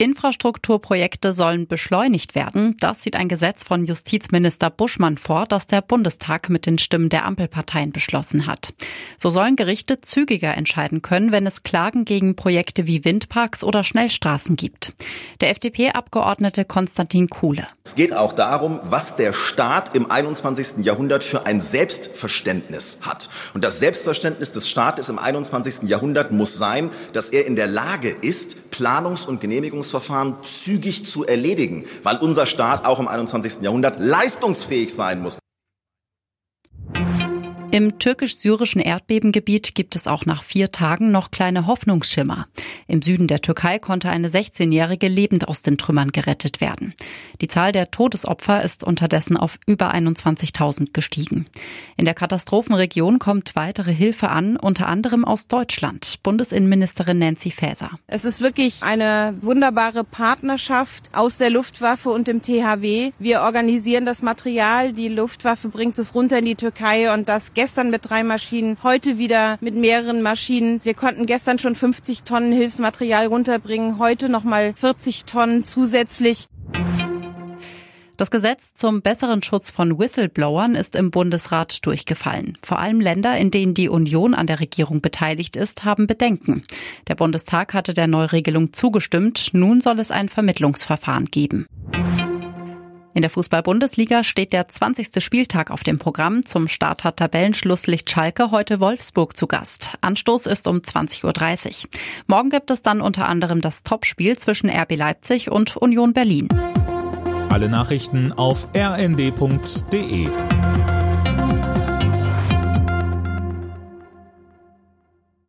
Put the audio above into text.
Infrastrukturprojekte sollen beschleunigt werden. Das sieht ein Gesetz von Justizminister Buschmann vor, das der Bundestag mit den Stimmen der Ampelparteien beschlossen hat. So sollen Gerichte zügiger entscheiden können, wenn es Klagen gegen Projekte wie Windparks oder Schnellstraßen gibt. Der FDP-Abgeordnete Konstantin Kuhle. Es geht auch darum, was der Staat im 21. Jahrhundert für ein Selbstverständnis hat. Und das Selbstverständnis des Staates im 21. Jahrhundert muss sein, dass er in der Lage ist, Planungs- und Genehmigungsverfahren zügig zu erledigen, weil unser Staat auch im 21. Jahrhundert leistungsfähig sein muss. Im türkisch-syrischen Erdbebengebiet gibt es auch nach vier Tagen noch kleine Hoffnungsschimmer. Im Süden der Türkei konnte eine 16-Jährige lebend aus den Trümmern gerettet werden. Die Zahl der Todesopfer ist unterdessen auf über 21.000 gestiegen. In der Katastrophenregion kommt weitere Hilfe an, unter anderem aus Deutschland. Bundesinnenministerin Nancy Faeser. Es ist wirklich eine wunderbare Partnerschaft aus der Luftwaffe und dem THW. Wir organisieren das Material, die Luftwaffe bringt es runter in die Türkei und das gestern mit drei Maschinen, heute wieder mit mehreren Maschinen. Wir konnten gestern schon 50 Tonnen Hilfsmaterial runterbringen, heute nochmal 40 Tonnen zusätzlich. Das Gesetz zum besseren Schutz von Whistleblowern ist im Bundesrat durchgefallen. Vor allem Länder, in denen die Union an der Regierung beteiligt ist, haben Bedenken. Der Bundestag hatte der Neuregelung zugestimmt. Nun soll es ein Vermittlungsverfahren geben. In der Fußball-Bundesliga steht der 20. Spieltag auf dem Programm. Zum Start hat Tabellenschlusslicht Schalke heute Wolfsburg zu Gast. Anstoß ist um 20.30 Uhr. Morgen gibt es dann unter anderem das Topspiel zwischen RB Leipzig und Union Berlin. Alle Nachrichten auf rnd.de